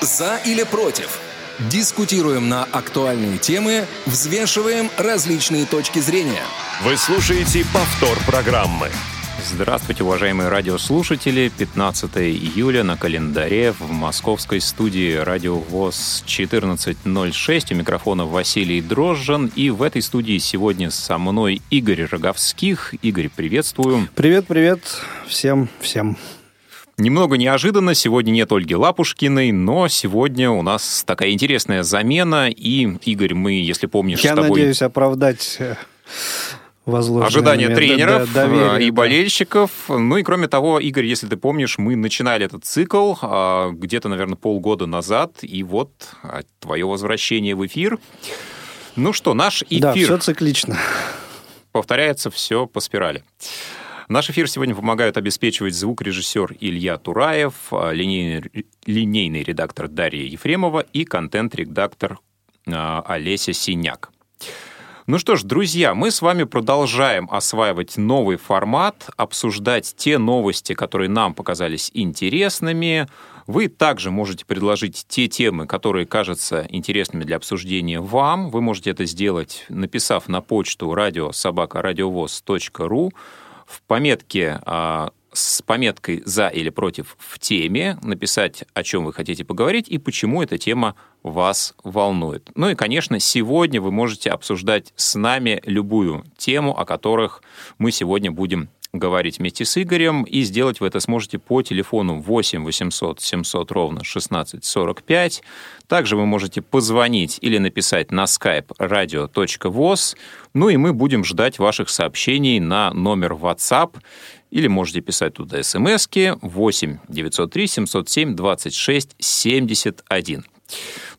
За или против? Дискутируем на актуальные темы, взвешиваем различные точки зрения. Вы слушаете повтор программы. Здравствуйте, уважаемые радиослушатели. 15 июля на календаре в московской студии Радио ВОЗ 14.06. У микрофона Василий Дрожжин. И в этой студии сегодня со мной Игорь Роговских. Игорь, приветствую. Привет, привет всем, всем. Немного неожиданно, сегодня нет Ольги Лапушкиной, но сегодня у нас такая интересная замена, и, Игорь, мы, если помнишь, Я с тобой... надеюсь оправдать э, Ожидания тренеров д- д- доверие, э, и да. болельщиков. Ну и кроме того, Игорь, если ты помнишь, мы начинали этот цикл а, где-то, наверное, полгода назад, и вот а, твое возвращение в эфир. Ну что, наш Да, эфир все циклично. повторяется все по спирали. Наш эфир сегодня помогают обеспечивать звукорежиссер Илья Тураев, а, линейный, линейный редактор Дарья Ефремова и контент-редактор а, Олеся Синяк. Ну что ж, друзья, мы с вами продолжаем осваивать новый формат, обсуждать те новости, которые нам показались интересными. Вы также можете предложить те темы, которые кажутся интересными для обсуждения вам. Вы можете это сделать, написав на почту радиособакарадиовоз.ру в пометке а, с пометкой «За» или «Против» в теме, написать, о чем вы хотите поговорить и почему эта тема вас волнует. Ну и, конечно, сегодня вы можете обсуждать с нами любую тему, о которых мы сегодня будем говорить вместе с Игорем, и сделать вы это сможете по телефону 8 800 700 ровно 16 45. Также вы можете позвонить или написать на skype radio.voz. Ну и мы будем ждать ваших сообщений на номер WhatsApp или можете писать туда смски 8 903 707 26 71.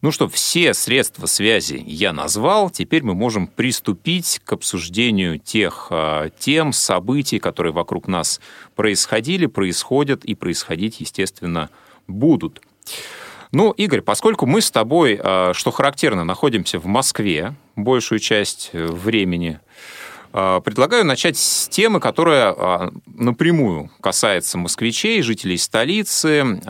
Ну что, все средства связи я назвал. Теперь мы можем приступить к обсуждению тех э, тем, событий, которые вокруг нас происходили, происходят и происходить, естественно, будут. Ну, Игорь, поскольку мы с тобой, э, что характерно, находимся в Москве большую часть э, времени, э, предлагаю начать с темы, которая напрямую касается москвичей, жителей столицы,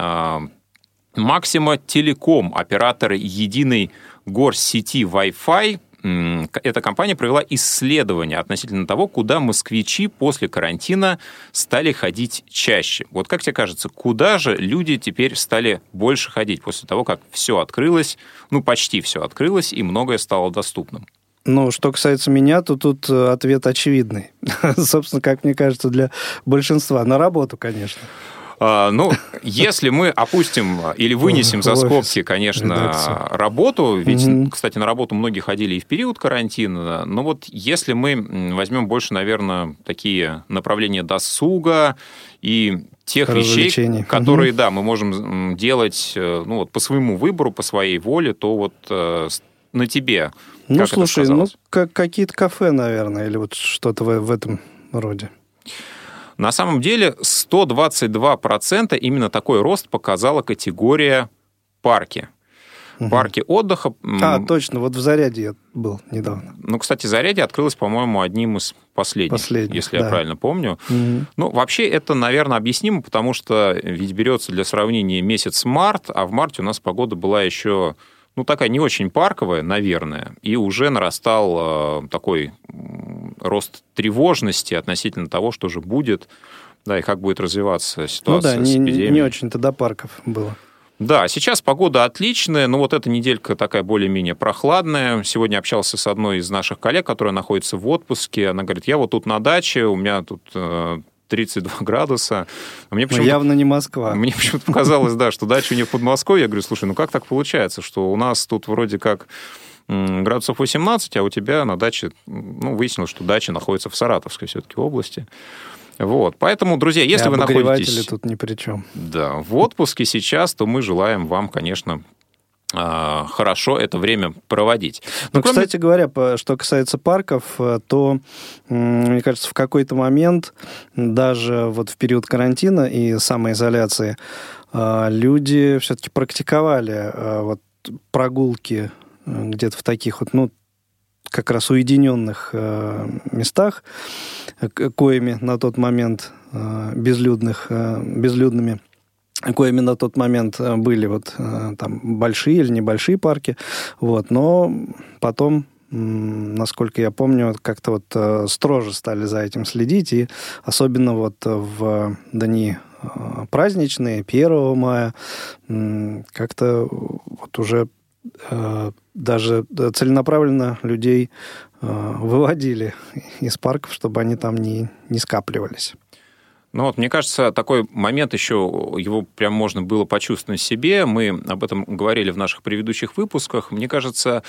Максима Телеком, операторы единой горсети Wi-Fi, эта компания провела исследование относительно того, куда москвичи после карантина стали ходить чаще. Вот как тебе кажется, куда же люди теперь стали больше ходить после того, как все открылось, ну почти все открылось и многое стало доступным? Ну, что касается меня, то тут э, ответ очевидный. Собственно, как мне кажется, для большинства. На работу, конечно. А, Ну, если мы опустим или вынесем за скобки, конечно, работу, ведь, кстати, на работу многие ходили и в период карантина, но вот если мы возьмем больше, наверное, такие направления досуга и тех вещей, которые, да, мы можем делать э, ну, вот, по своему выбору, по своей воле, то вот э, на тебе Ну, как это слушай, ну, как, какие-то кафе, наверное, или вот что-то в, в этом роде. На самом деле 122% именно такой рост показала категория парки. Парки отдыха. А, точно, вот в Заряде я был недавно. Ну, кстати, Зарядье открылось, по-моему, одним из последних, Последних, если я да. правильно помню. Мгм. Ну, вообще это, наверное, объяснимо, потому что ведь берется для сравнения месяц март, а в марте у нас погода была еще, ну, такая не очень парковая, наверное, и уже нарастал э, такой рост тревожности относительно того, что же будет, да, и как будет развиваться Ну ситуация да, с не, эпидемией. не очень-то до парков было. Да, сейчас погода отличная, но вот эта неделька такая более-менее прохладная. Сегодня общался с одной из наших коллег, которая находится в отпуске. Она говорит, я вот тут на даче, у меня тут э, 32 градуса. А Мне Но почему-то явно не Москва. мне почему-то показалось, да, что дача у нее в Подмосковье. Я говорю, слушай, ну как так получается, что у нас тут вроде как градусов 18, а у тебя на даче, ну, выяснилось, что дача находится в Саратовской все-таки области. Вот, поэтому, друзья, если И вы находитесь... тут ни при чем. Да, в отпуске сейчас, то мы желаем вам, конечно, хорошо это время проводить. Ну, кроме- кстати говоря, что касается парков, э, то, мне кажется, в какой-то момент, даже вот в период карантина и самоизоляции, э, люди все-таки практиковали э, вот прогулки где-то в таких вот, ну, как раз уединенных местах, коими на тот момент безлюдных, безлюдными какой именно тот момент были вот там большие или небольшие парки, вот, но потом насколько я помню, как-то вот э, строже стали за этим следить, и особенно вот в дни э, праздничные, 1 мая, как-то вот уже э, даже целенаправленно людей выводили из парков, чтобы они там не, не скапливались. Ну вот, мне кажется, такой момент еще, его прям можно было почувствовать в себе. Мы об этом говорили в наших предыдущих выпусках. Мне кажется,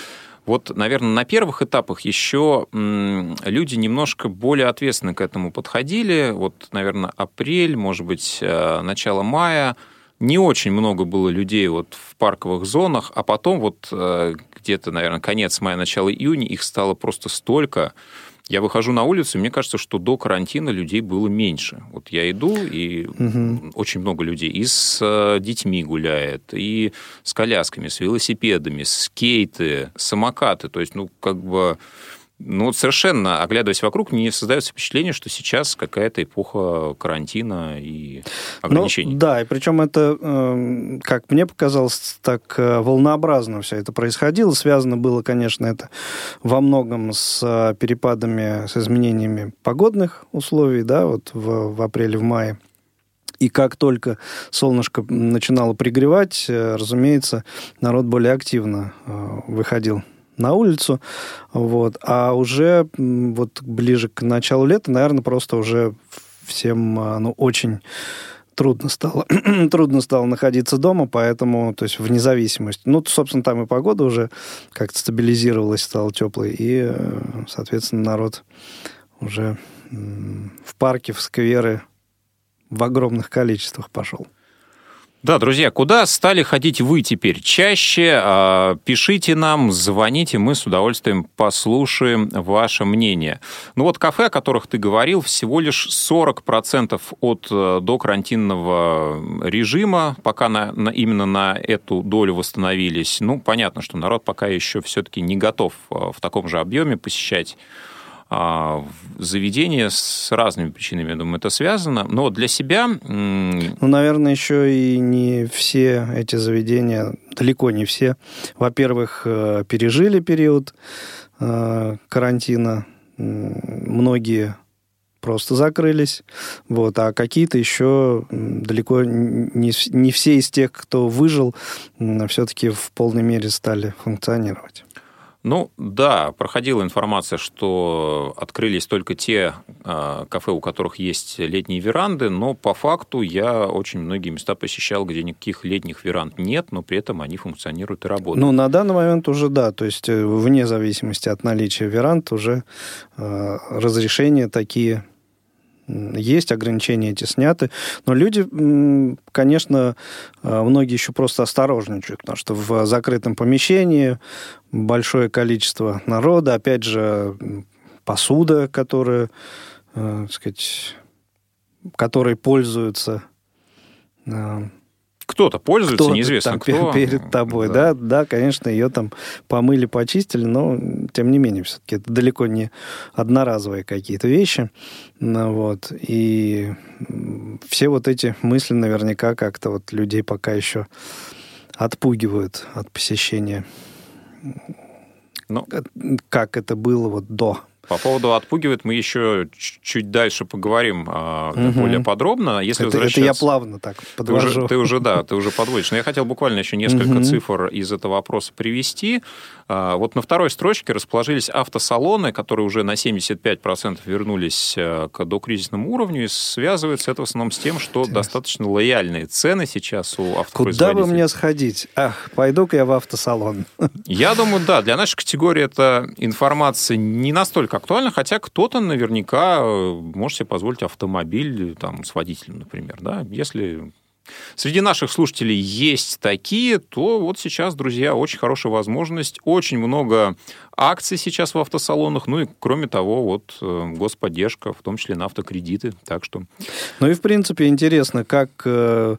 вот, наверное, на первых этапах еще люди немножко более ответственно к этому подходили. Вот, наверное, апрель, может быть, э, начало мая. Не очень много было людей вот в парковых зонах, а потом вот э, где-то, наверное, конец мая, начало июня их стало просто столько, я выхожу на улицу, и мне кажется, что до карантина людей было меньше. Вот я иду, и угу. очень много людей. И с э, детьми гуляет, и с колясками, с велосипедами, скейты, самокаты. То есть, ну, как бы ну, вот совершенно, оглядываясь вокруг, не создается впечатление, что сейчас какая-то эпоха карантина и ограничений. Ну, да, и причем это, эм, как мне показалось, так э, волнообразно все это происходило. Связано было, конечно, это во многом с э, перепадами, с изменениями погодных условий, да, вот в, в апреле, в мае. И как только солнышко начинало пригревать, э, разумеется, народ более активно выходил на улицу, вот, а уже вот ближе к началу лета, наверное, просто уже всем, а, ну, очень трудно стало, трудно стало находиться дома, поэтому, то есть, вне зависимости. Ну, собственно, там и погода уже как-то стабилизировалась, стала теплой, и, э, соответственно, народ уже в парке, в скверы в огромных количествах пошел. Да, друзья, куда стали ходить вы теперь чаще? А, пишите нам, звоните, мы с удовольствием послушаем ваше мнение. Ну вот кафе, о которых ты говорил, всего лишь 40% от э, докарантинного режима, пока на, на, именно на эту долю восстановились. Ну, понятно, что народ пока еще все-таки не готов э, в таком же объеме посещать а, заведения с разными причинами, я думаю, это связано. Но для себя... Ну, наверное, еще и не все эти заведения, далеко не все, во-первых, э, пережили период э, карантина. Многие просто закрылись, вот, а какие-то еще далеко не, не все из тех, кто выжил, все-таки в полной мере стали функционировать. Ну да, проходила информация, что открылись только те э, кафе, у которых есть летние веранды, но по факту я очень многие места посещал, где никаких летних веранд нет, но при этом они функционируют и работают. Ну, на данный момент уже да, то есть э, вне зависимости от наличия веранд уже э, разрешения такие есть, ограничения эти сняты. Но люди, конечно, э, многие еще просто осторожничают, потому что в закрытом помещении большое количество народа, опять же, посуда, которая, э, так сказать, которой пользуются э, кто-то пользуется, кто неизвестно там кто. Перед тобой, да. да, да, конечно, ее там помыли, почистили, но тем не менее, все-таки это далеко не одноразовые какие-то вещи. Ну, вот. И все вот эти мысли наверняка как-то вот людей пока еще отпугивают от посещения. Ну, как это было вот до по поводу отпугивает мы еще чуть дальше поговорим угу. более подробно. Если это, это я плавно так подвожу. Ты уже, ты уже, да, ты уже подводишь. Но я хотел буквально еще несколько угу. цифр из этого вопроса привести. А, вот на второй строчке расположились автосалоны, которые уже на 75% вернулись э, к докризисному уровню, и связывается это в основном с тем, что Интересно. достаточно лояльные цены сейчас у автопроизводителей. Куда бы мне сходить? Ах, пойду-ка я в автосалон. Я думаю, да, для нашей категории эта информация не настолько актуальна, хотя кто-то наверняка э, может себе позволить автомобиль там, с водителем, например, да, если Среди наших слушателей есть такие, то вот сейчас, друзья, очень хорошая возможность. Очень много акций сейчас в автосалонах. Ну и, кроме того, вот э, господдержка, в том числе на автокредиты. Так что... Ну и, в принципе, интересно, как... Э,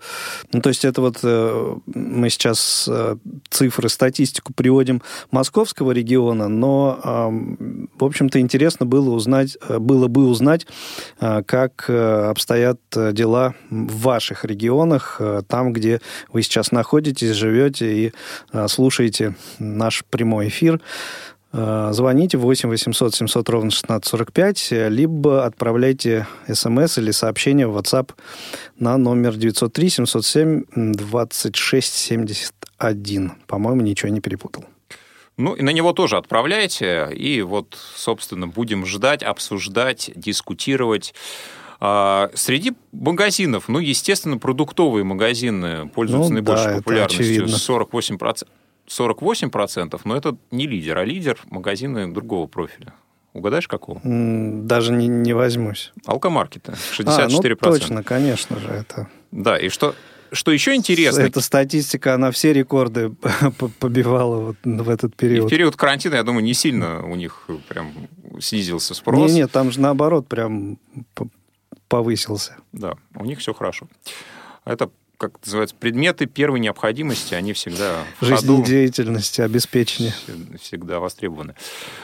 ну, то есть это вот э, мы сейчас цифры, статистику приводим московского региона, но, в общем-то, интересно было узнать, было бы узнать, как обстоят дела в ваших регионах, там, где вы сейчас находитесь, живете и слушаете наш прямой эфир. Звоните 8 800 700 ровно 1645, либо отправляйте смс или сообщение в WhatsApp на номер 903 707 26 71. По-моему, ничего не перепутал. Ну, и на него тоже отправляйте, и вот, собственно, будем ждать, обсуждать, дискутировать. А, среди магазинов, ну, естественно, продуктовые магазины пользуются ну, наибольшей да, популярностью. 48%, 48%, но это не лидер, а лидер магазины другого профиля. Угадаешь, какого? Даже не, не возьмусь. Алкомаркеты, 64%. А, ну, точно, конечно же, это... Да, и что, что еще интересно... Эта статистика, она все рекорды побивала вот в этот период. И в период карантина, я думаю, не сильно у них прям снизился спрос. Нет, нет, там же наоборот прям повысился. Да, у них все хорошо. Это как называется, предметы первой необходимости, они всегда Жизнедеятельности, обеспечения. Всегда востребованы.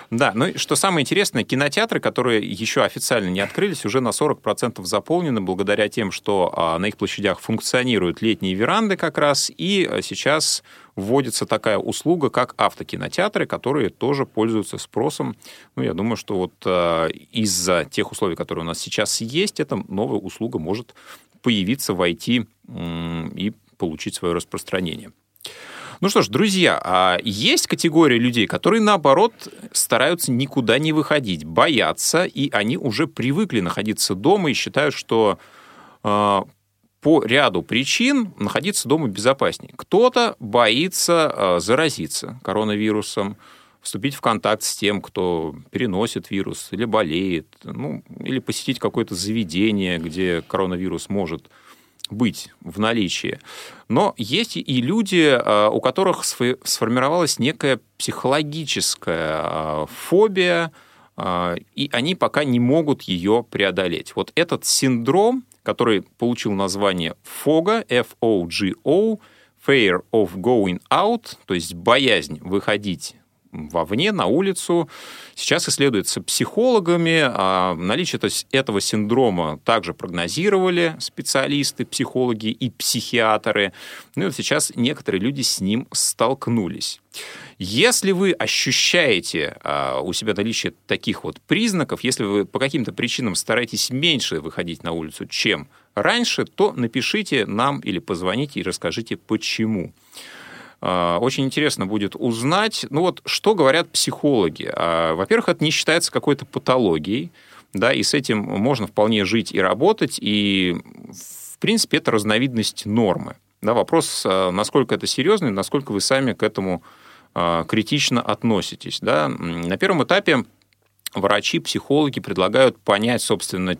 Да, ну и что самое интересное, кинотеатры, которые еще официально не открылись, уже на 40% заполнены благодаря тем, что а, на их площадях функционируют летние веранды как раз, и а, сейчас вводится такая услуга, как автокинотеатры, которые тоже пользуются спросом. Ну, я думаю, что вот э, из-за тех условий, которые у нас сейчас есть, эта новая услуга может появиться, войти и получить свое распространение. Ну что ж, друзья, а есть категория людей, которые, наоборот, стараются никуда не выходить, боятся, и они уже привыкли находиться дома и считают, что э, по ряду причин находиться дома безопаснее. Кто-то боится э, заразиться коронавирусом, вступить в контакт с тем, кто переносит вирус или болеет, ну, или посетить какое-то заведение, где коронавирус может быть в наличии. Но есть и люди, а, у которых сформировалась некая психологическая а, фобия, а, и они пока не могут ее преодолеть. Вот этот синдром, который получил название FOGO, F-O-G-O, Fear of Going Out, то есть боязнь выходить вовне, на улицу. Сейчас исследуется психологами. А наличие этого синдрома также прогнозировали специалисты, психологи и психиатры. Ну и вот сейчас некоторые люди с ним столкнулись. Если вы ощущаете а, у себя наличие таких вот признаков, если вы по каким-то причинам стараетесь меньше выходить на улицу, чем раньше, то напишите нам или позвоните и расскажите, почему. А, очень интересно будет узнать, ну вот, что говорят психологи. А, во-первых, это не считается какой-то патологией, да, и с этим можно вполне жить и работать, и, в принципе, это разновидность нормы. Да, вопрос, а, насколько это серьезно, насколько вы сами к этому критично относитесь. Да. На первом этапе врачи, психологи предлагают понять, собственно,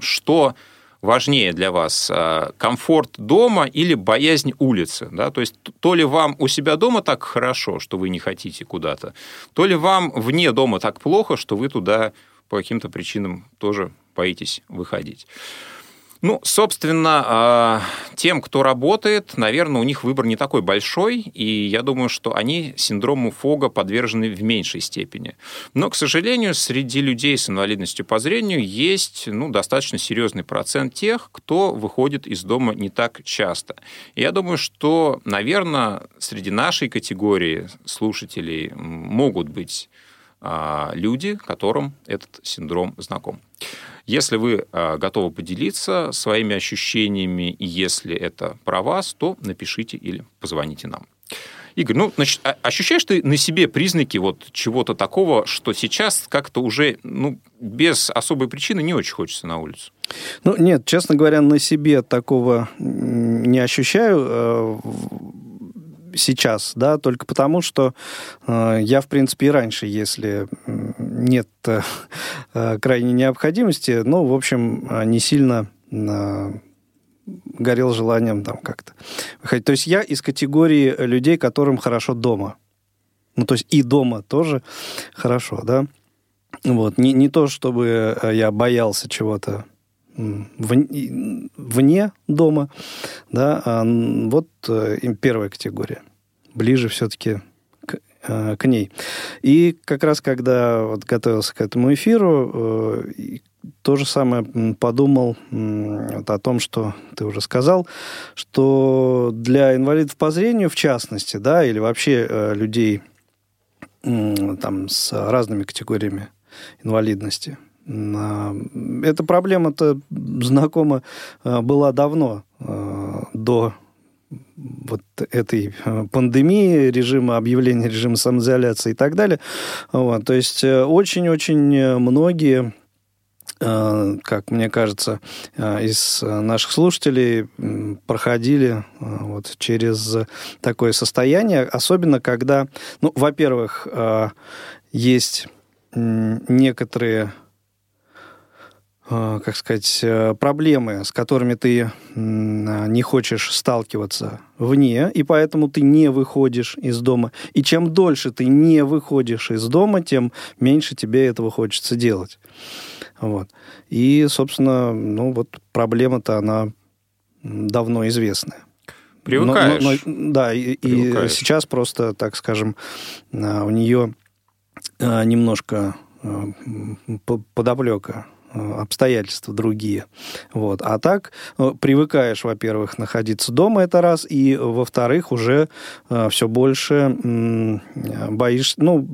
что важнее для вас, а, комфорт дома или боязнь улицы? Да? То есть то ли вам у себя дома так хорошо, что вы не хотите куда-то, то ли вам вне дома так плохо, что вы туда по каким-то причинам тоже боитесь выходить. Ну, собственно, а, тем, кто работает, наверное, у них выбор не такой большой, и я думаю, что они синдрому Фога подвержены в меньшей степени. Но, к сожалению, среди людей с инвалидностью по зрению есть ну, достаточно серьезный процент тех, кто выходит из дома не так часто. И я думаю, что, наверное, среди нашей категории слушателей могут быть люди, которым этот синдром знаком. Если вы а, готовы поделиться своими ощущениями, и если это про вас, то напишите или позвоните нам. Игорь, ну, значит, а, ощущаешь ты на себе признаки вот чего-то такого, что сейчас как-то уже, ну, без особой причины не очень хочется на улицу? Ну, нет, честно говоря, на себе такого не ощущаю э, сейчас, да, только потому, что э, я, в принципе, и раньше, если нет э, э, крайней необходимости, ну, в общем, э, не сильно э, горел желанием там как-то выходить. То есть я из категории людей, которым хорошо дома. Ну, то есть и дома тоже хорошо, да. Вот. Не, не то, чтобы э, я боялся чего-то вне дома, да, а вот э, первая категория. Ближе все-таки к э, к ней. И как раз когда вот готовился к этому эфиру, э, то же самое подумал вот о том, что ты уже сказал, что для инвалидов по зрению, в частности, да, или вообще людей там с разными категориями инвалидности, эта проблема-то знакома была давно, до вот этой э, пандемии, режима объявления режима самоизоляции и так далее. Вот, то есть э, очень-очень многие э, как мне кажется, из наших слушателей проходили вот через такое состояние, особенно когда, ну, во-первых, есть некоторые Э, как сказать, э, проблемы, с которыми ты не хочешь сталкиваться вне, и поэтому ты не выходишь из дома. И чем дольше ты не выходишь из дома, тем меньше тебе этого хочется делать. Вот. И, собственно, ну вот проблема-то она давно известная. Привыкаешь. Но, но, да, и, и сейчас просто, так скажем, э, у нее немножко подоплека обстоятельства другие. Вот. А так ну, привыкаешь, во-первых, находиться дома, это раз, и, во-вторых, уже э, все больше э, боишь, ну,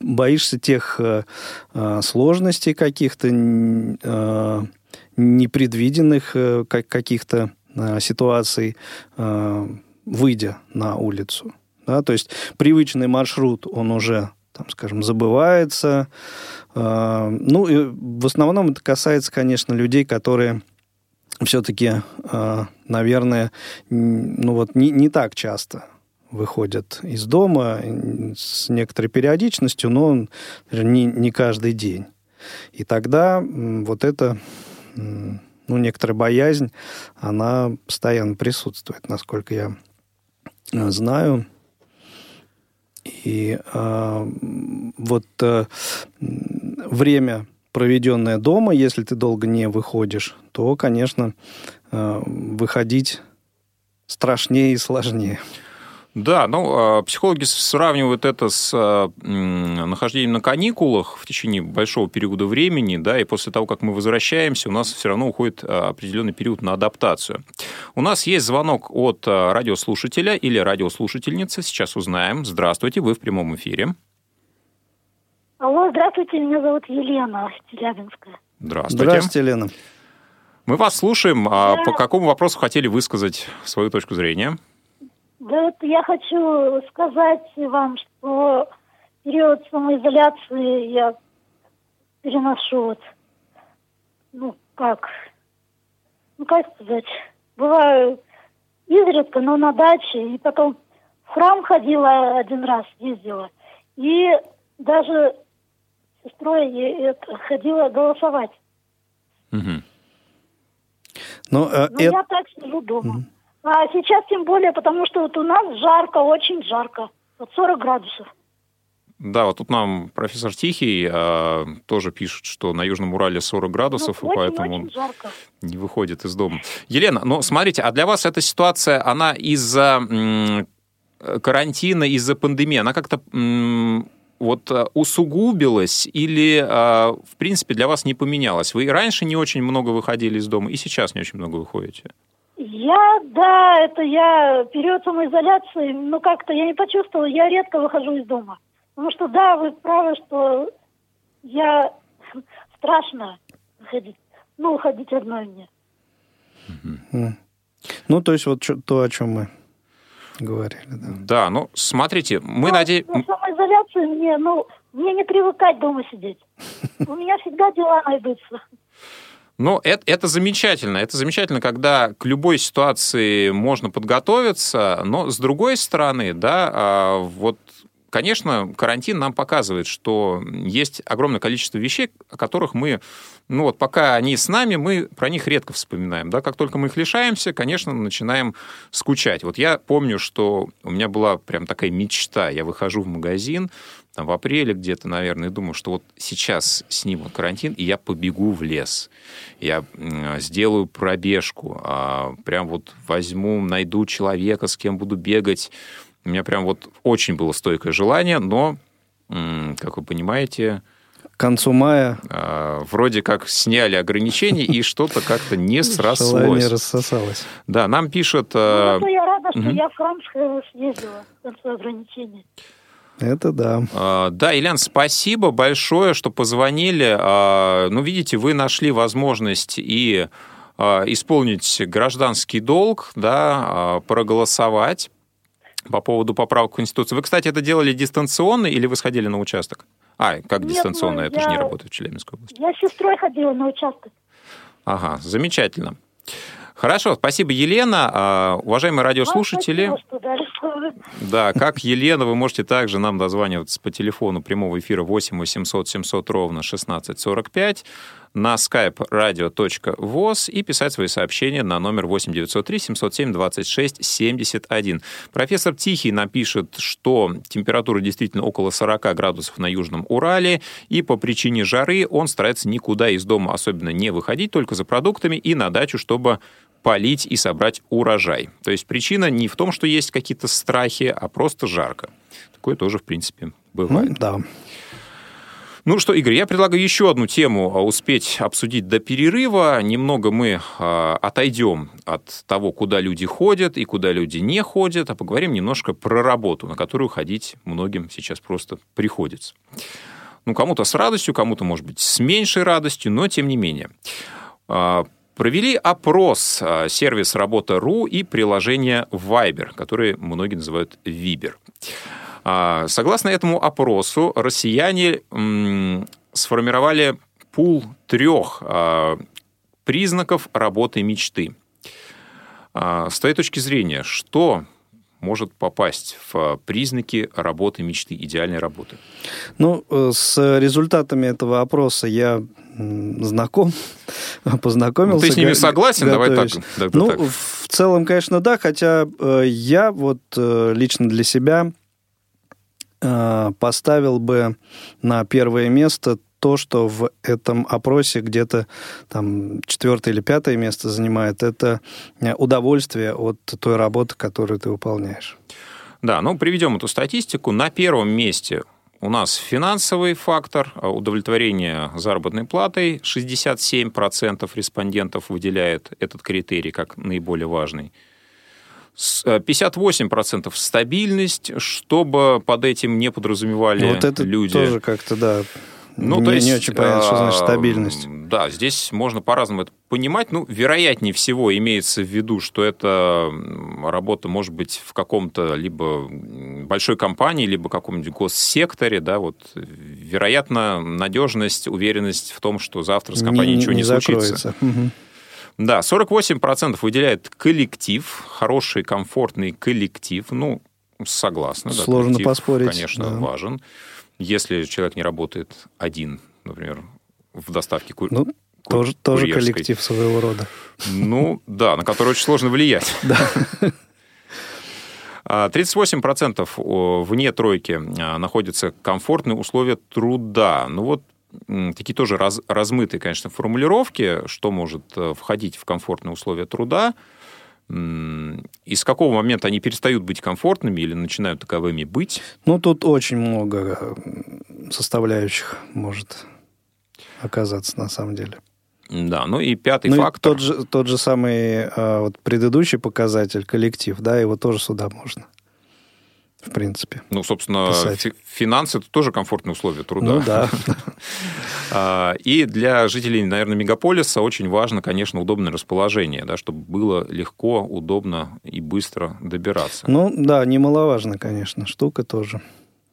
боишься тех э, э сложностей каких-то, э, непредвиденных э, каких-то э, ситуаций, э, выйдя на улицу. Да? То есть привычный маршрут, он уже, там, скажем, забывается, а, ну, и в основном это касается, конечно, людей, которые все-таки, а, наверное, ну вот не, не так часто выходят из дома с некоторой периодичностью, но не, не каждый день. И тогда вот эта ну, некоторая боязнь, она постоянно присутствует, насколько я а, знаю. И э, вот э, время, проведенное дома, если ты долго не выходишь, то, конечно, э, выходить страшнее и сложнее. Да, ну, а, психологи сравнивают это с а, нахождением на каникулах в течение большого периода времени, да, и после того, как мы возвращаемся, у нас все равно уходит а, определенный период на адаптацию. У нас есть звонок от радиослушателя или радиослушательницы, сейчас узнаем. Здравствуйте, вы в прямом эфире. Алло, здравствуйте, меня зовут Елена Челябинская. Здравствуйте. Здравствуйте, Елена. Мы вас слушаем. Да. По какому вопросу хотели высказать свою точку зрения? Да вот я хочу сказать вам, что период самоизоляции я переношу вот, ну, как, ну, как сказать, бываю изредка, но на даче, и потом в храм ходила один раз, ездила, и даже с сестрой это, ходила голосовать. Угу. Но, э, но это... я так сижу дома. Угу. А сейчас тем более, потому что вот у нас жарко, очень жарко. Вот 40 градусов. Да, вот тут нам профессор Тихий э, тоже пишет, что на Южном Урале 40 градусов, ну, и поэтому очень жарко. не выходит из дома. Елена, ну смотрите, а для вас эта ситуация, она из-за м- карантина, из-за пандемии, она как-то м- вот э, усугубилась или, э, в принципе, для вас не поменялась? Вы раньше не очень много выходили из дома, и сейчас не очень много выходите? Я, да, это я период самоизоляции, ну как-то я не почувствовала, я редко выхожу из дома. Потому что, да, вы правы, что я страшно ходить, ну, ходить одной мне. Ну, то есть вот то, о чем мы говорили, да. Да, ну, смотрите, мы надеемся... Ну, самоизоляции мне, ну, мне не привыкать дома сидеть. У меня всегда дела найдутся. Ну, это, это замечательно. Это замечательно, когда к любой ситуации можно подготовиться, но с другой стороны, да, а, вот Конечно, карантин нам показывает, что есть огромное количество вещей, о которых мы, ну вот пока они с нами, мы про них редко вспоминаем. Да? Как только мы их лишаемся, конечно, начинаем скучать. Вот я помню, что у меня была прям такая мечта. Я выхожу в магазин, там, в апреле где-то, наверное, и думаю, что вот сейчас снимут карантин, и я побегу в лес. Я сделаю пробежку, а, прям вот возьму, найду человека, с кем буду бегать У меня прям вот очень было стойкое желание, но, как вы понимаете, к концу мая. А, вроде как сняли ограничения, и что-то как-то не срослось. Желание рассосалось. Да, нам пишут... Ну, я рада, что я в Крамск съездила к концу ограничений. Это да. А, да, Ильян, спасибо большое, что позвонили. А, ну, видите, вы нашли возможность и исполнить гражданский долг, да, проголосовать по поводу поправок в Конституцию. Вы, кстати, это делали дистанционно или вы сходили на участок? А, как Нет, дистанционно? Ну, это я... же не работает в Челябинской области. Я с сестрой ходила на участок. Ага, замечательно. Хорошо, спасибо, Елена. А, уважаемые радиослушатели, да, как Елена, вы можете также нам дозваниваться по телефону прямого эфира 8 800 700 ровно 1645 на skype radio.voz и писать свои сообщения на номер 8 903 707 26 71. Профессор Тихий напишет, что температура действительно около 40 градусов на Южном Урале, и по причине жары он старается никуда из дома особенно не выходить, только за продуктами и на дачу, чтобы полить и собрать урожай. То есть причина не в том, что есть какие-то страхи, а просто жарко. Такое тоже, в принципе, бывает. Ну, да. Ну что, Игорь, я предлагаю еще одну тему а, успеть обсудить до перерыва. Немного мы э, отойдем от того, куда люди ходят и куда люди не ходят, а поговорим немножко про работу, на которую ходить многим сейчас просто приходится. Ну, кому-то с радостью, кому-то, может быть, с меньшей радостью, но тем не менее. Э, провели опрос сервис Работа.ру и приложение Viber, которые многие называют Viber. А, согласно этому опросу, россияне сформировали пул трех а, признаков работы мечты. А, с твоей точки зрения, что может попасть в признаки работы мечты, идеальной работы? Ну, э, с результатами этого опроса я знаком, познакомился. Ну, ты с ними согласен? Давай так. ну, так. в целом, конечно, да, хотя э, я вот э, лично для себя Э, поставил бы на первое место то, что в этом опросе где-то там четвертое или пятое место занимает, это э, удовольствие от той работы, которую ты выполняешь. Да, ну приведем эту статистику. На первом месте у нас финансовый фактор э, удовлетворения заработной платой. 67% респондентов выделяет этот критерий как наиболее важный. 58% э, стабильность, чтобы под этим не подразумевали вот это люди. тоже как-то, да, ну, не, то есть, не очень понятно, что значит стабильность. Да, здесь можно по-разному это понимать. Ну, вероятнее всего имеется в виду, что эта работа может быть в каком-то либо большой компании, либо каком-нибудь госсекторе, да, вот, вероятно, надежность, уверенность в том, что завтра с компанией не, ничего не, не случится. Угу. Да, 48% выделяет коллектив, хороший, комфортный коллектив. Ну, согласна. Сложно да, поспорить. Конечно, да. важен. Если человек не работает один, например, в доставке ку... Ну, тоже, тоже коллектив своего рода. Ну, да, на который очень сложно влиять. Да. 38% а, вне тройки а, находятся комфортные условия труда. Ну вот такие тоже раз, размытые, конечно, формулировки, что может э, входить в комфортные условия труда, и с какого момента они перестают быть комфортными или начинают таковыми быть? Ну, тут очень много составляющих может оказаться на самом деле. Да, ну и пятый ну, фактор. И тот, же, тот же самый а, вот предыдущий показатель, коллектив, да, его тоже сюда можно в принципе. Ну, собственно, писать. финансы это тоже комфортные условия труда. Ну да. А, и для жителей, наверное, мегаполиса очень важно, конечно, удобное расположение, да, чтобы было легко, удобно и быстро добираться. Ну да, немаловажно, конечно, штука тоже.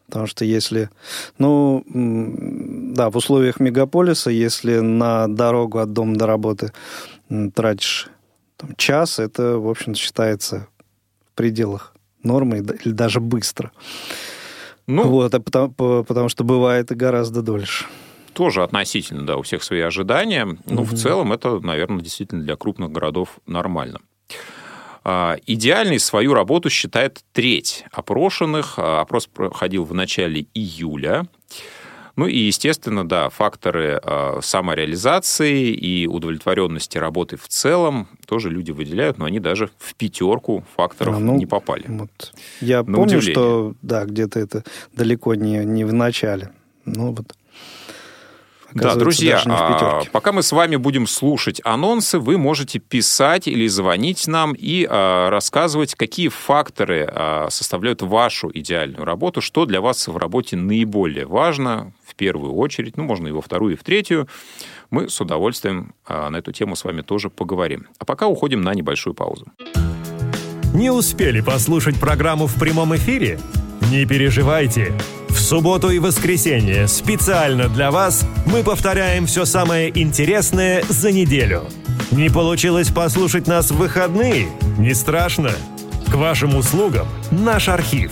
Потому что если, ну, да, в условиях мегаполиса, если на дорогу от дома до работы тратишь там, час, это, в общем считается в пределах нормы или даже быстро. Ну, вот, а потому, потому что бывает и гораздо дольше. Тоже относительно, да, у всех свои ожидания. Но угу. в целом это, наверное, действительно для крупных городов нормально. А, идеальной свою работу считает треть опрошенных. А, опрос проходил в начале июля. Ну и, естественно, да, факторы э, самореализации и удовлетворенности работы в целом тоже люди выделяют, но они даже в пятерку факторов а, ну, не попали. Вот. Я помню, удивление. что да, где-то это далеко не, не в начале. Ну вот. Да, друзья, а, пока мы с вами будем слушать анонсы, вы можете писать или звонить нам и а, рассказывать, какие факторы а, составляют вашу идеальную работу, что для вас в работе наиболее важно, в первую очередь, ну, можно и во вторую, и в третью. Мы с удовольствием на эту тему с вами тоже поговорим. А пока уходим на небольшую паузу. Не успели послушать программу в прямом эфире? Не переживайте. В субботу и воскресенье специально для вас мы повторяем все самое интересное за неделю. Не получилось послушать нас в выходные? Не страшно. К вашим услугам наш архив.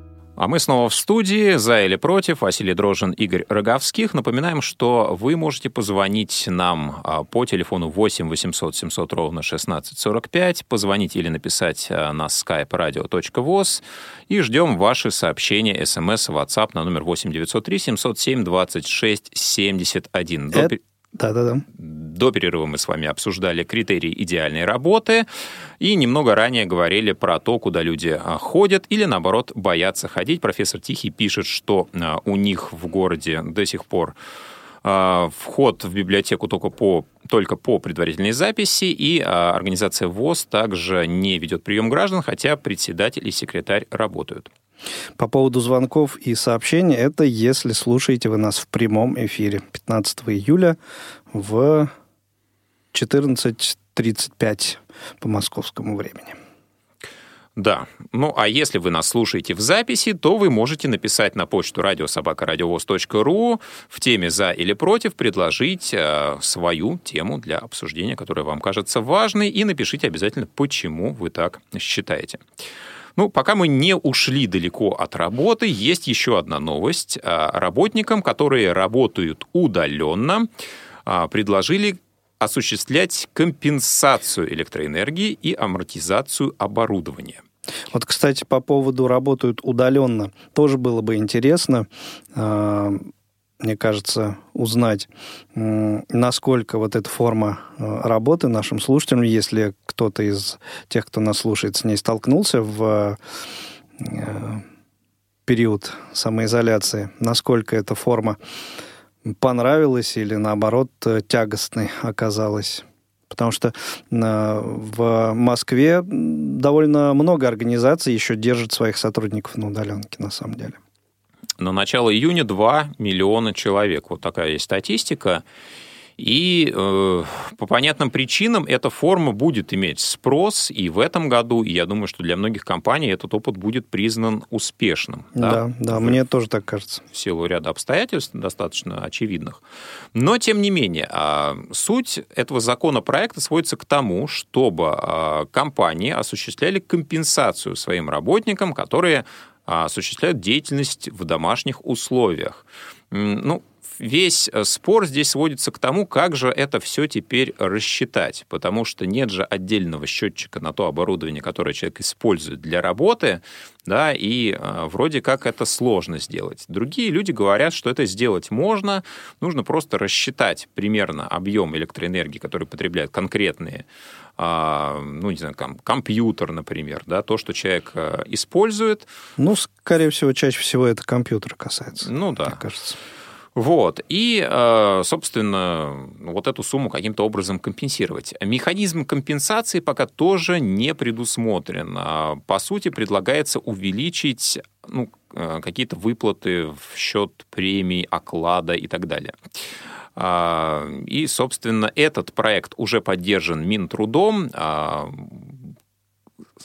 А мы снова в студии. За или против. Василий Дрожин, Игорь Роговских. Напоминаем, что вы можете позвонить нам а, по телефону 8 800 700 ровно 1645, позвонить или написать а, на skype radio.voz и ждем ваши сообщения, смс, WhatsApp на номер 8 903 707 26 71. Это... Да-да-да. До перерыва мы с вами обсуждали критерии идеальной работы и немного ранее говорили про то, куда люди а, ходят или, наоборот, боятся ходить. Профессор Тихий пишет, что а, у них в городе до сих пор а, вход в библиотеку только по, только по предварительной записи, и организация ВОЗ также не ведет прием граждан, хотя председатель и секретарь работают. По поводу звонков и сообщений, это если слушаете вы нас в прямом эфире 15 июля в 14.35 по московскому времени. Да. Ну, а если вы нас слушаете в записи, то вы можете написать на почту радиособакарадиовоз.ру в теме «За или против» предложить э, свою тему для обсуждения, которая вам кажется важной, и напишите обязательно, почему вы так считаете. Ну, пока мы не ушли далеко от работы, есть еще одна новость. А, работникам, которые работают удаленно, а, предложили осуществлять компенсацию электроэнергии и амортизацию оборудования. Вот, кстати, по поводу работают удаленно, тоже было бы интересно а, мне кажется, узнать, насколько вот эта форма э, работы нашим слушателям, если кто-то из тех, кто нас слушает, с ней столкнулся в э, период самоизоляции, насколько эта форма понравилась или, наоборот, тягостной оказалась. Потому что в Москве довольно много организаций еще держат своих сотрудников на удаленке, на самом деле. На начало июня 2 миллиона человек. Вот такая есть статистика. И э, по понятным причинам эта форма будет иметь спрос и в этом году, и я думаю, что для многих компаний этот опыт будет признан успешным. Да, да, да в, мне тоже так кажется. В силу ряда обстоятельств, достаточно очевидных. Но, тем не менее, а, суть этого законопроекта сводится к тому, чтобы а, компании осуществляли компенсацию своим работникам, которые осуществляют деятельность в домашних условиях. Ну, весь э, спор здесь сводится к тому, как же это все теперь рассчитать, потому что нет же отдельного счетчика на то оборудование, которое человек использует для работы, да, и э, вроде как это сложно сделать. Другие люди говорят, что это сделать можно, нужно просто рассчитать примерно объем электроэнергии, который потребляют конкретные а, ну, не знаю, там, компьютер, например, да, то, что человек э, использует. Ну, скорее всего, чаще всего это компьютер касается. Ну, да. Мне кажется. Вот. И, э, собственно, вот эту сумму каким-то образом компенсировать. Механизм компенсации пока тоже не предусмотрен. А, по сути, предлагается увеличить ну, э, какие-то выплаты в счет премий, оклада и так далее. А, и, собственно, этот проект уже поддержан Минтрудом. А,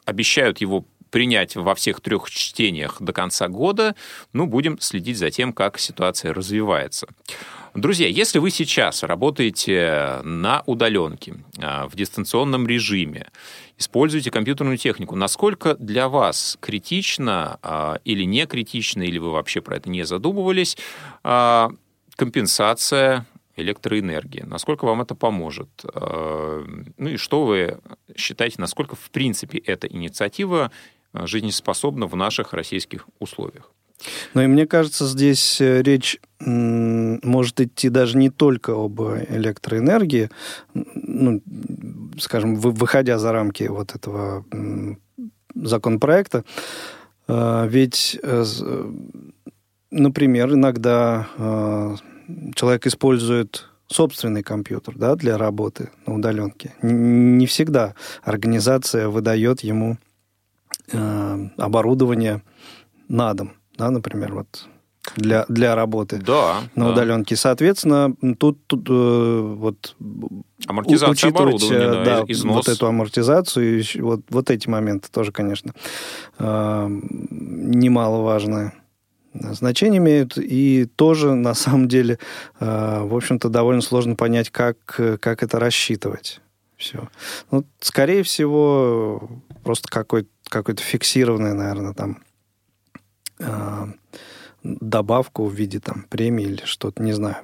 обещают его принять во всех трех чтениях до конца года. Ну, будем следить за тем, как ситуация развивается. Друзья, если вы сейчас работаете на удаленке, а, в дистанционном режиме, используете компьютерную технику, насколько для вас критично или не критично, или вы вообще про это не задумывались, компенсация электроэнергии. Насколько вам это поможет? Ну и что вы считаете, насколько в принципе эта инициатива жизнеспособна в наших российских условиях? Ну и мне кажется, здесь э, речь может идти даже не только об электроэнергии, ну, скажем, выходя за рамки вот этого законопроекта, ведь, э, например, иногда человек использует собственный компьютер да, для работы на удаленке. Не всегда организация выдает ему э, оборудование на дом да, например, вот для, для работы да, на да. удаленке. Соответственно, тут, тут э, вот Амортизация учитывать оборудования, да, износ. вот эту амортизацию, вот, вот эти моменты тоже, конечно, э, немаловажное значение имеют. И тоже, на самом деле, э, в общем-то, довольно сложно понять, как, как это рассчитывать. Все. Ну, скорее всего, просто какой-то какой-то фиксированный, наверное, там э, добавку в виде там премии или что-то, не знаю.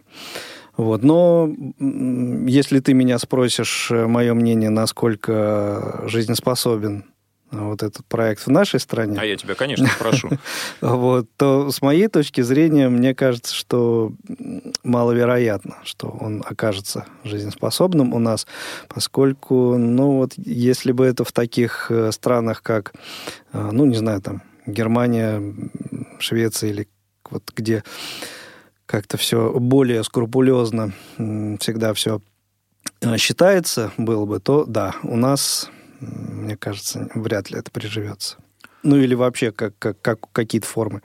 Вот. Но если ты меня спросишь э, мое мнение, насколько жизнеспособен вот этот проект в нашей стране. А я тебя, конечно, спрошу. Вот, то с моей точки зрения, мне кажется, что маловероятно, что он окажется жизнеспособным у нас, поскольку, ну вот, если бы это в таких э, странах, как, э, ну, не знаю, там, Германия, Швеция или вот где как-то все более скрупулезно всегда все э, считается было бы, то да, у нас, мне кажется, вряд ли это приживется. Ну или вообще как, как, как какие-то формы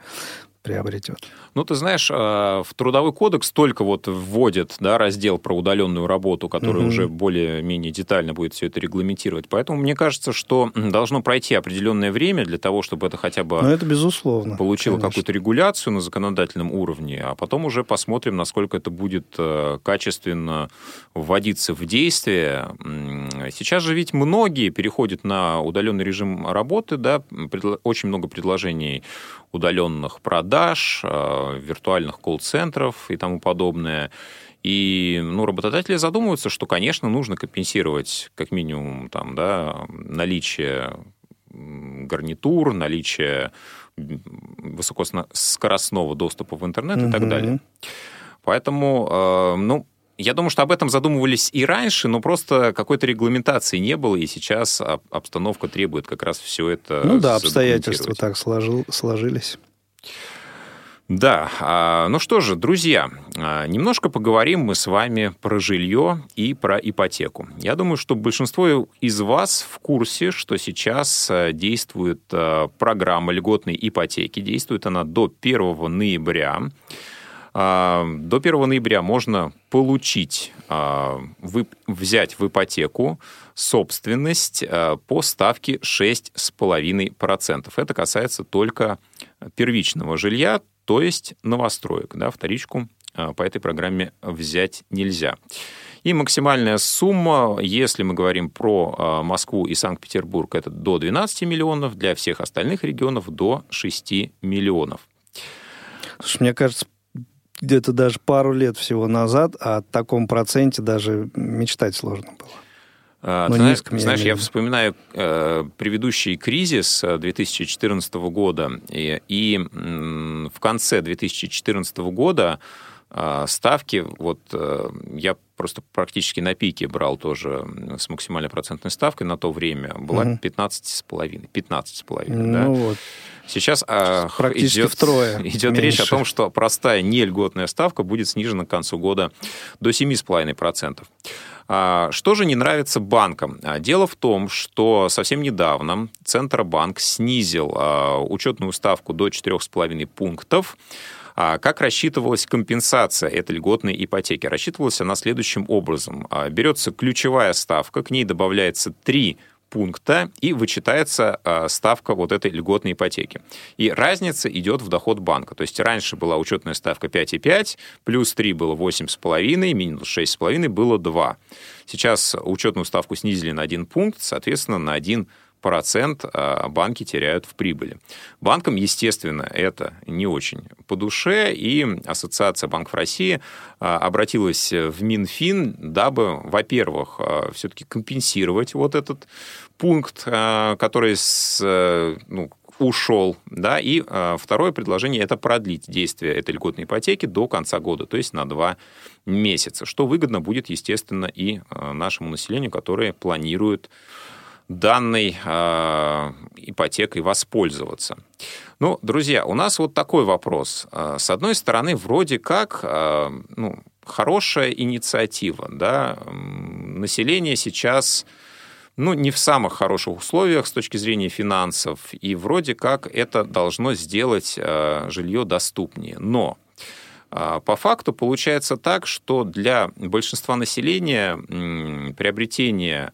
приобретет. Ну, ты знаешь, а, в Трудовой кодекс только вот вводит да, раздел про удаленную работу, который угу. уже более-менее детально будет все это регламентировать. Поэтому мне кажется, что должно пройти определенное время для того, чтобы это хотя бы Но это безусловно, получило какую-то регуляцию на законодательном уровне, а потом уже посмотрим, насколько это будет э, качественно вводиться в действие. Сейчас же ведь многие переходят на удаленный режим работы, да, очень много предложений удаленных продаж, э, виртуальных колл-центров и тому подобное. И ну, работодатели задумываются, что, конечно, нужно компенсировать как минимум там, да, наличие гарнитур, наличие высокоскоростного доступа в интернет и так далее. Поэтому, э, ну, я думаю, что об этом задумывались и раньше, но просто какой-то регламентации не было, и сейчас обстановка требует как раз все это Ну да, обстоятельства так сложил, сложились. Да, а, ну что же, друзья, а, немножко поговорим мы с вами про жилье и про ипотеку. Я думаю, что большинство из вас в курсе, что сейчас а, действует программа льготной ипотеки. Действует она до 1 ноября. До 1 ноября можно получить, взять в ипотеку собственность по ставке 6,5%. Это касается только первичного жилья, то есть новостроек. Да, вторичку по этой программе взять нельзя. И максимальная сумма, если мы говорим про Москву и Санкт-Петербург, это до 12 миллионов, для всех остальных регионов до 6 миллионов. Слушай, мне кажется, где-то даже пару лет всего назад о таком проценте даже мечтать сложно было. А, ты знаешь, знаешь, я вспоминаю э, предыдущий кризис 2014 э, года, и, и м, в конце 2014 года э, ставки, вот э, я просто практически на пике брал тоже с максимальной процентной ставкой на то время, была угу. 15,5, 15,5, ну, да? Вот. Сейчас а, Практически идет, втрое идет меньше. речь о том, что простая нельготная ставка будет снижена к концу года до 7,5%. А, что же не нравится банкам? А, дело в том, что совсем недавно Центробанк снизил учетную ставку до 4,5 пунктов. Как рассчитывалась компенсация этой льготной ипотеки? Рассчитывалась она следующим образом. Берется ключевая ставка, к ней добавляется 3 пункта и вычитается э, ставка вот этой льготной ипотеки. И разница идет в доход банка. То есть раньше была учетная ставка 5,5, плюс 3 было 8,5, минус 6,5 было 2. Сейчас учетную ставку снизили на один пункт, соответственно, на один процент а, банки теряют в прибыли. Банкам, естественно, это не очень по душе, и Ассоциация банков России а, обратилась в Минфин, дабы, во-первых, а, все-таки компенсировать вот этот пункт, который с, ну, ушел, да, и второе предложение – это продлить действие этой льготной ипотеки до конца года, то есть на два месяца, что выгодно будет, естественно, и нашему населению, которое планирует данной э, ипотекой воспользоваться. Ну, друзья, у нас вот такой вопрос. А, с одной стороны, вроде как э, ну, хорошая инициатива, да, население сейчас ну, не в самых хороших условиях с точки зрения финансов, и вроде как это должно сделать э, жилье доступнее. Но по факту получается так, что для большинства населения приобретение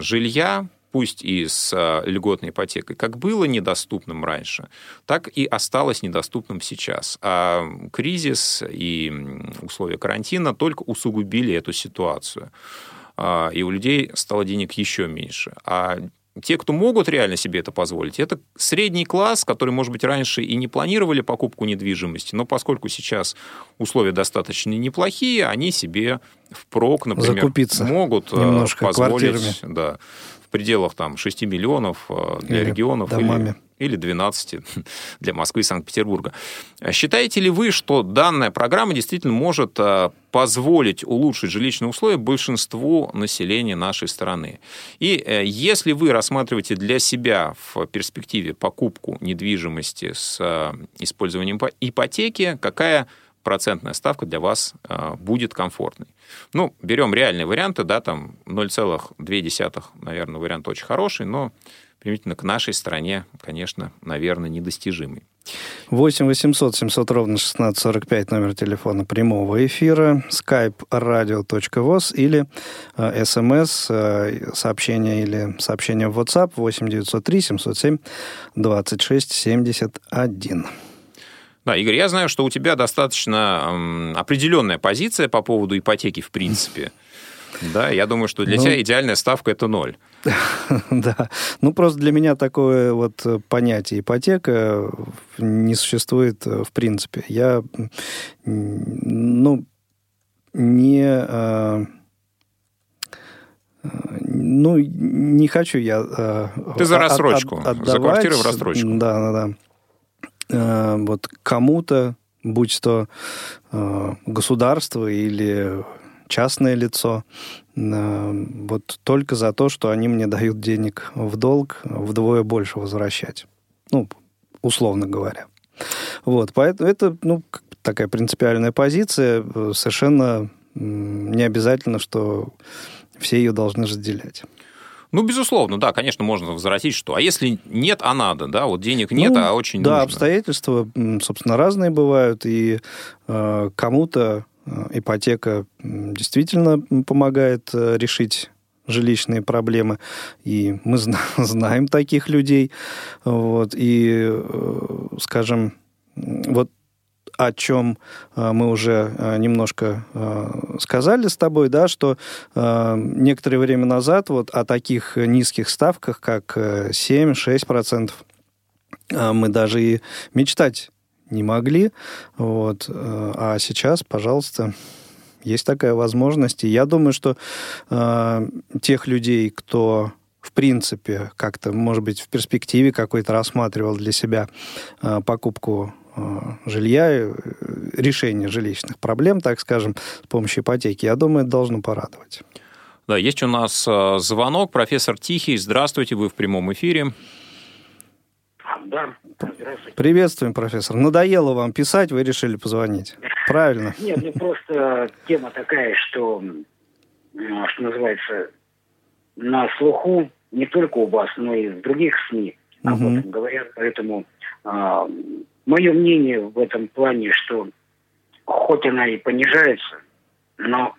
жилья, пусть и с а, льготной ипотекой, как было недоступным раньше, так и осталось недоступным сейчас. А кризис и условия карантина только усугубили эту ситуацию. А, и у людей стало денег еще меньше. А те, кто могут реально себе это позволить, это средний класс, который, может быть, раньше и не планировали покупку недвижимости, но поскольку сейчас условия достаточно неплохие, они себе впрок, например, Закупиться могут э, немножко позволить да, в пределах там, 6 миллионов э, для или регионов. Домами. Или или 12 для Москвы и Санкт-Петербурга. Считаете ли вы, что данная программа действительно может а, позволить улучшить жилищные условия большинству населения нашей страны? И э, если вы рассматриваете для себя в перспективе покупку недвижимости с использованием ипотеки, какая процентная ставка для вас будет комфортной. Ну, берем реальные варианты, да, там 0,2, наверное, вариант очень хороший, но применительно к нашей стране, конечно, наверное, недостижимый. 8 800 700 ровно 1645 номер телефона прямого эфира, skype radio.voz или э, смс, э, сообщение или сообщение в WhatsApp 8 903 707 26 71. Да, Игорь, я знаю, что у тебя достаточно эм, определенная позиция по поводу ипотеки в принципе. Да, я думаю, что для ну, тебя идеальная ставка это ноль. Да. Ну, просто для меня такое вот понятие ипотека не существует в принципе. Я, ну, не... Ну, не хочу я... Ты за рассрочку, от, отдавать, за квартиру в рассрочку. Да, да, да. Вот кому-то, будь то государство или частное лицо, э, вот только за то, что они мне дают денег в долг, вдвое больше возвращать. Ну, условно говоря. Вот, поэтому это, ну, такая принципиальная позиция, совершенно не обязательно, что все ее должны разделять. Ну, безусловно, да, конечно, можно возвратить, что. А если нет, а надо, да, вот денег нет, ну, а очень да, нужно. Да, обстоятельства, собственно, разные бывают, и э, кому-то ипотека действительно помогает э, решить жилищные проблемы, и мы знаем таких людей. Вот, и, э, скажем, вот о чем мы уже немножко сказали с тобой, да, что некоторое время назад вот о таких низких ставках, как 7-6%, мы даже и мечтать не могли. Вот. А сейчас, пожалуйста, есть такая возможность. И я думаю, что э, тех людей, кто в принципе как-то, может быть, в перспективе какой-то рассматривал для себя э, покупку э, жилья, э, решение жилищных проблем, так скажем, с помощью ипотеки, я думаю, это должно порадовать. Да, есть у нас э, звонок. Профессор Тихий, здравствуйте, вы в прямом эфире. Да, здравствуйте. Приветствуем, профессор. Надоело вам писать, вы решили позвонить. Правильно. Нет, ну просто тема такая, что, что называется, на слуху не только у вас, но и в других СМИ об угу. этом говорят. Поэтому а, мое мнение в этом плане, что хоть она и понижается, но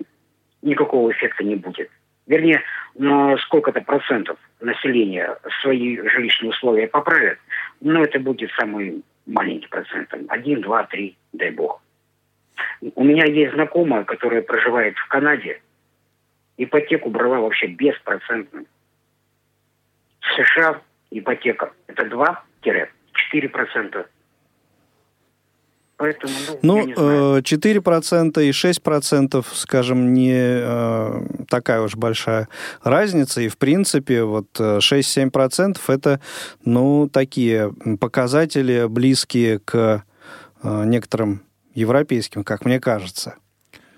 никакого эффекта не будет. вернее, на сколько-то процентов населения свои жилищные условия поправят, но это будет самый маленький процент, один, два, три, дай бог. У меня есть знакомая, которая проживает в Канаде, ипотеку брала вообще беспроцентно. В США ипотека это 2-4%. Поэтому, ну, ну 4% э, и 6%, скажем, не э, такая уж большая разница. И, в принципе, вот 6-7% э, это, ну, такие показатели, близкие к некоторым европейским, как мне кажется.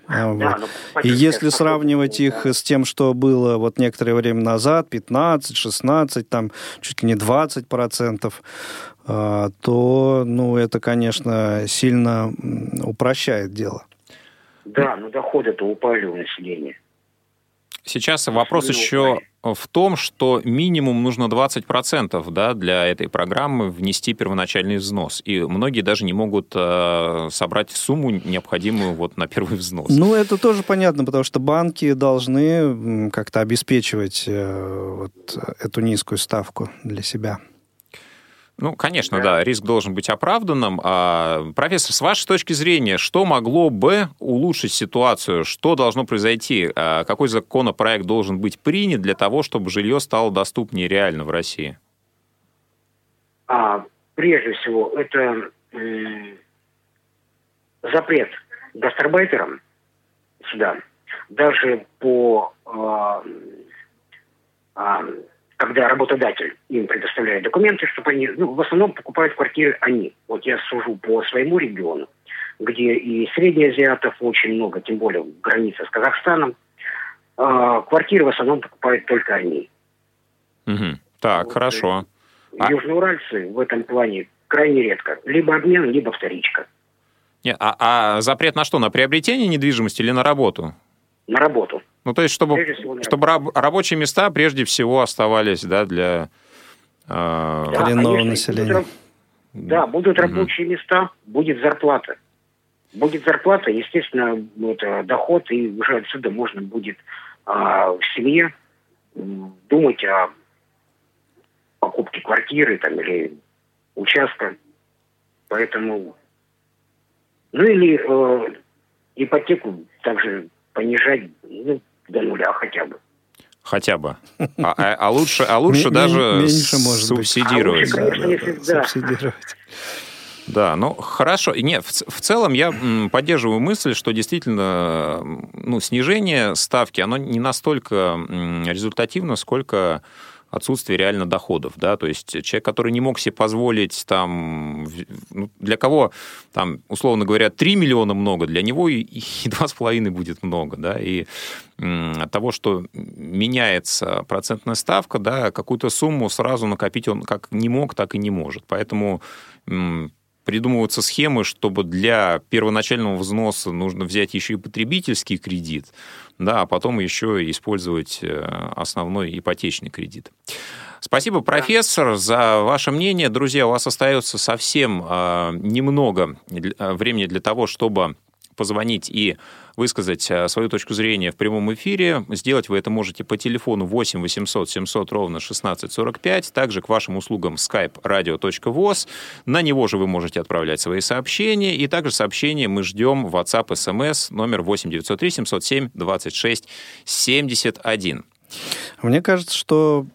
А, вот. Да, ну, и если сравнивать их с тем, что было вот некоторое время назад, 15, 16, там чуть ли не 20 процентов, а, то, ну, это, конечно, сильно упрощает дело. Да, но доходы-то упали у населения. Сейчас вопрос еще в том, что минимум нужно 20% да, для этой программы внести первоначальный взнос. И многие даже не могут э, собрать сумму, необходимую вот на первый взнос. Ну, это тоже понятно, потому что банки должны как-то обеспечивать э, вот эту низкую ставку для себя. Ну, конечно, да. да, риск должен быть оправданным. А, профессор, с вашей точки зрения, что могло бы улучшить ситуацию? Что должно произойти? А, какой законопроект должен быть принят для того, чтобы жилье стало доступнее реально в России? А, прежде всего, это м- запрет гастарбайтерам сюда, даже по а, а, когда работодатель им предоставляет документы, чтобы они, ну, в основном покупают квартиры они. Вот я сужу по своему региону, где и среднеазиатов очень много, тем более граница с Казахстаном. Э, квартиры в основном покупают только они. Угу. Так, вот, хорошо. А южноуральцы в этом плане крайне редко. Либо обмен, либо вторичка. Нет, а, а запрет на что? На приобретение недвижимости или на работу? На работу. Ну, то есть, чтобы, чтобы раб, рабочие места прежде всего оставались да, для э, да, коренного населения. Будут, да, будут рабочие угу. места, будет зарплата. Будет зарплата, естественно, вот, э, доход, и уже отсюда можно будет э, в семье думать о покупке квартиры там, или участка. Поэтому... Ну или э, ипотеку также понижать, ну, до нуля хотя бы. Хотя бы. А, а, а лучше, а лучше даже меньше, может субсидировать. А лучше, конечно, если, да. Субсидировать. Да, ну хорошо. Нет, в, в целом я поддерживаю мысль, что действительно ну, снижение ставки, оно не настолько результативно, сколько отсутствие реально доходов, да, то есть человек, который не мог себе позволить там, ну, для кого там, условно говоря, 3 миллиона много, для него и, и 2,5 будет много, да, и от того, что меняется процентная ставка, да, какую-то сумму сразу накопить он как не мог, так и не может, поэтому придумываются схемы, чтобы для первоначального взноса нужно взять еще и потребительский кредит, да, а потом еще использовать э, основной ипотечный кредит. Спасибо, профессор, за ваше мнение. Друзья, у вас остается совсем э, немного э, времени для того, чтобы позвонить и высказать э, свою точку зрения в прямом эфире. Сделать вы это можете по телефону 8 800 700 ровно 1645, также к вашим услугам skype radio.voz. На него же вы можете отправлять свои сообщения, и также сообщения мы ждем в WhatsApp, SMS номер 8 903 707 26 71. Мне кажется, что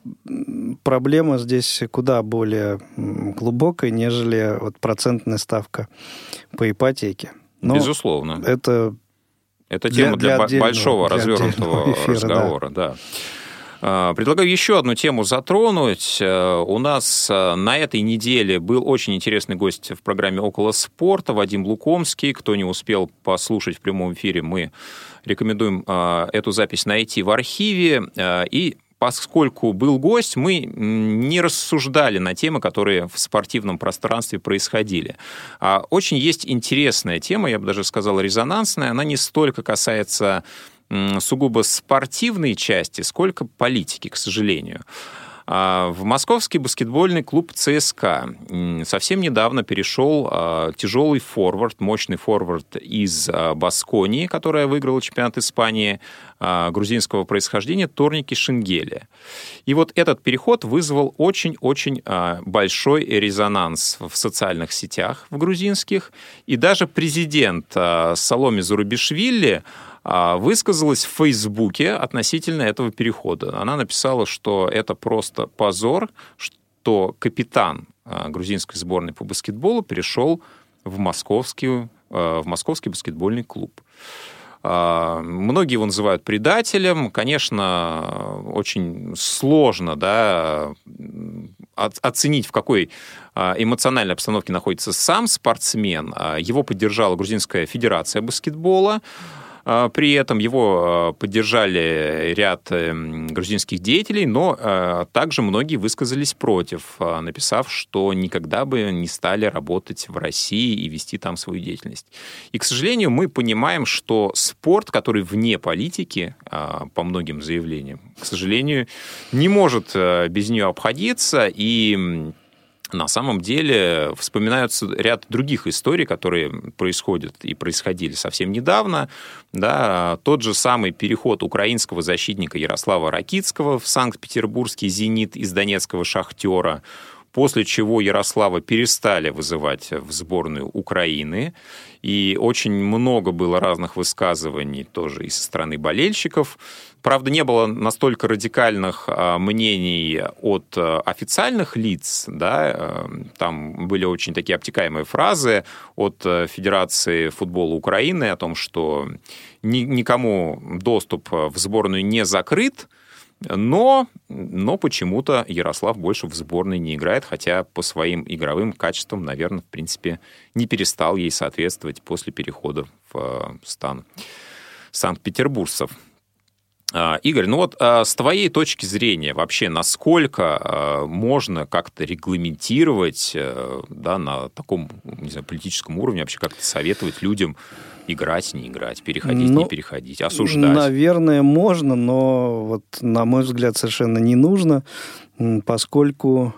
проблема здесь куда более глубокая, нежели вот процентная ставка по ипотеке. Но Безусловно. Это это тема для, для, для большого для развернутого эфира, разговора, да. да. Предлагаю еще одну тему затронуть. Э, у нас э, на этой неделе был очень интересный гость в программе «Около спорта» Вадим Лукомский. Кто не успел послушать в прямом эфире, мы рекомендуем э, эту запись найти в архиве. И поскольку был гость, мы не рассуждали на темы, которые в спортивном пространстве происходили. А очень есть интересная тема, я бы даже сказал, резонансная. Она не столько касается сугубо спортивной части, сколько политики, к сожалению. А, в московский баскетбольный клуб ЦСКА совсем недавно перешел а, тяжелый форвард, мощный форвард из а, Басконии, которая выиграла чемпионат Испании, грузинского происхождения Торники Шенгеля. И вот этот переход вызвал очень-очень большой резонанс в социальных сетях в грузинских. И даже президент Саломи Зарубишвили а, высказалась в Фейсбуке относительно этого перехода. Она написала, что это просто позор, что капитан а, грузинской сборной по баскетболу перешел в московский, а, в московский баскетбольный клуб. Многие его называют предателем. Конечно, очень сложно да, оценить, в какой эмоциональной обстановке находится сам спортсмен. Его поддержала Грузинская федерация баскетбола. А, при этом его а, поддержали ряд эм, грузинских деятелей, но а, также многие высказались против, написав, что никогда бы не стали работать в России и вести там свою деятельность. И, к сожалению, мы понимаем, что спорт, который вне политики, по многим заявлениям, к сожалению, не может без нее обходиться, и на самом деле вспоминаются ряд других историй, которые происходят и происходили совсем недавно. Да, тот же самый переход украинского защитника Ярослава Ракицкого в Санкт-Петербургский «Зенит» из донецкого «Шахтера», после чего Ярослава перестали вызывать в сборную Украины. И очень много было разных высказываний тоже и со стороны болельщиков. Правда, не было настолько радикальных а, мнений от а, официальных лиц, да, э, там были очень такие обтекаемые фразы от Федерации футбола Украины о том, что ни, никому доступ в сборную не закрыт, но, но почему-то Ярослав больше в сборной не играет, хотя по своим игровым качествам, наверное, в принципе, не перестал ей соответствовать после перехода в э, стан Санкт-Петербургцев. А, Игорь, ну вот а, с твоей точки зрения вообще, насколько а, можно как-то регламентировать э, да, на таком не знаю, политическом уровне, вообще как-то советовать людям играть, не играть, переходить, ну, не переходить, осуждать? Наверное, можно, но вот, на мой взгляд, совершенно не нужно, поскольку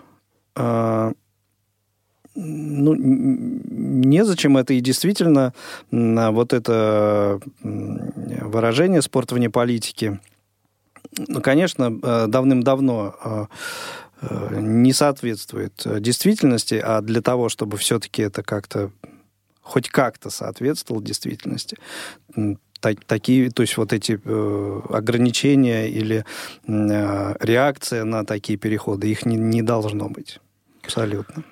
ну, незачем это. И действительно, вот это выражение «спорт вне политики», ну, конечно, э, давным-давно э, э, не соответствует действительности, а для того, чтобы все-таки это как-то хоть как-то соответствовало действительности, такие, то есть вот эти э, ограничения или э, реакция на такие переходы, их не, не должно быть абсолютно.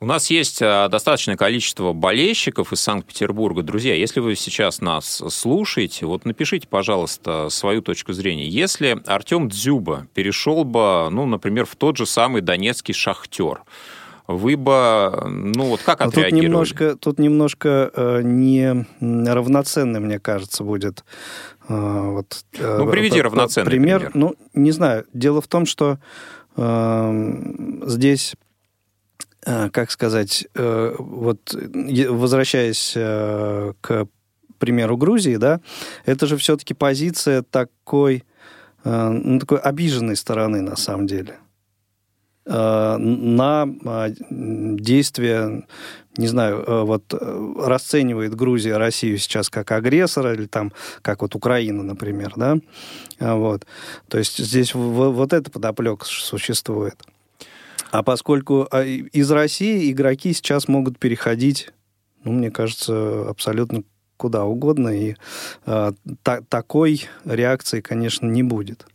У нас есть а, достаточное количество болельщиков из Санкт-Петербурга. Друзья, если вы сейчас нас слушаете, вот напишите, пожалуйста, свою точку зрения. Если Артем Дзюба перешел бы, ну, например, в тот же самый донецкий «Шахтер», вы бы, ну вот как отреагировали? Тут немножко, тут немножко э, не равноценный, мне кажется, будет. Э, вот, э, ну, приведи э, равноценный пример. пример. Ну, не знаю. Дело в том, что э, здесь Э, как сказать, э, вот возвращаясь э, к примеру Грузии, да, это же все-таки позиция такой, ну, такой обиженной стороны на самом деле на действия, не знаю, вот расценивает Грузия Россию сейчас как агрессора или там как вот Украина, например, да, вот. То есть здесь вот эта подоплека существует. А поскольку из России игроки сейчас могут переходить, ну, мне кажется, абсолютно куда угодно, и э, та такой реакции, конечно, не будет.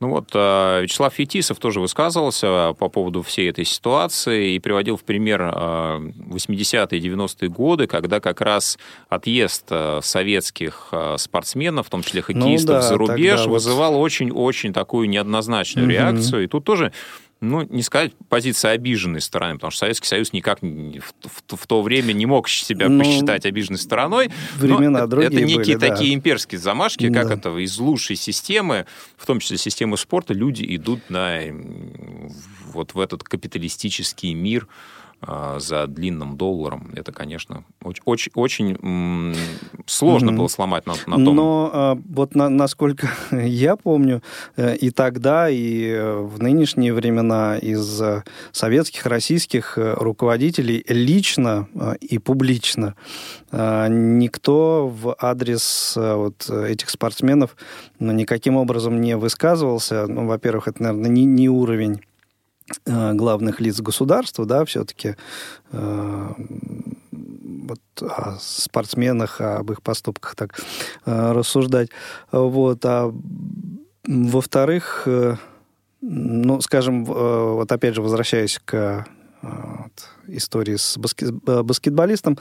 Ну вот а, Вячеслав Фетисов тоже высказывался по поводу всей этой ситуации и приводил в пример 80-е 90-е годы, когда как раз отъезд советских спортсменов, в том числе хоккеистов, ну, да, за рубеж, вызывал очень-очень вот... такую неоднозначную угу. реакцию. И тут тоже ну, не сказать позиция обиженной стороны, потому что Советский Союз никак в, в, в то время не мог себя ну, посчитать обиженной стороной. Времена другие Это некие были, такие да. имперские замашки, как да. это из лучшей системы, в том числе системы спорта, люди идут на вот в этот капиталистический мир за длинным долларом, это, конечно, очень, очень сложно mm-hmm. было сломать на, на том. Но а, вот на, насколько я помню, э, и тогда, и в нынешние времена из советских, российских э, руководителей лично и публично никто в адрес вот этих спортсменов ну, никаким образом не высказывался. Ну, во-первых, это, наверное, не, не уровень Э, главных лиц государства, да, все-таки э, вот о спортсменах, об их поступках так э, рассуждать. Вот. А во-вторых, э, ну, скажем, э, вот опять же, возвращаясь к э, вот, истории с баскет, баскетболистом,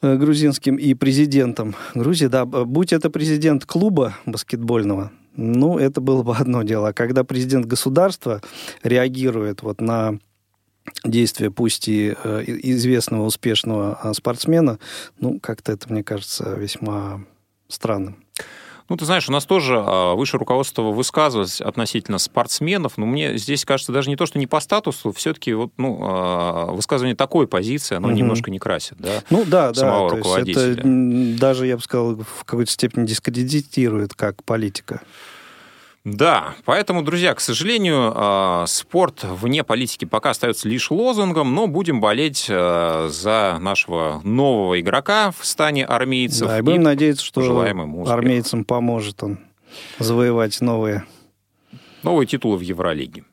грузинским и президентом Грузии, да, будь это президент клуба баскетбольного, ну, это было бы одно дело. А когда президент государства реагирует вот на действия, пусть и э, известного успешного а, спортсмена, ну, как-то это, мне кажется, весьма странным. Ну, ты знаешь, у нас тоже а, высшее руководство высказывалось относительно спортсменов, но мне здесь кажется даже не то, что не по статусу, все-таки вот, ну, а, высказывание такой позиции, оно угу. немножко не красит, да? Ну да, самого да. руководителя. это даже, я бы сказал, в какой-то степени дискредитирует как политика. Да, поэтому, друзья, к сожалению, а, спорт вне политики пока остается лишь лозунгом, но будем болеть за нашего нового игрока в стане армейцев. Да, и будем и надеяться, что армейцам поможет он завоевать новые... Новые титулы в Евролиге.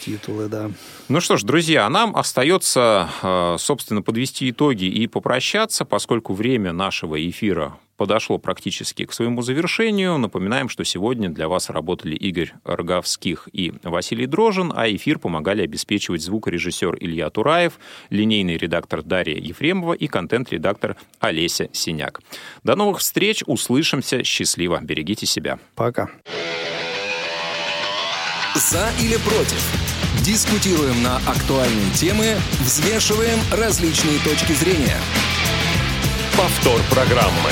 Титулы, да. Ну что ж, друзья, нам остается, собственно, подвести итоги и попрощаться, поскольку время нашего эфира подошло практически к своему завершению. Напоминаем, что сегодня для вас работали Игорь Роговских и Василий Дрожин, а эфир помогали обеспечивать звукорежиссер Илья Тураев, линейный редактор Дарья Ефремова и контент-редактор Олеся Синяк. До новых встреч, услышимся, счастливо, берегите себя. Пока. За или против? Дискутируем на актуальные темы, взвешиваем различные точки зрения. Повтор программы.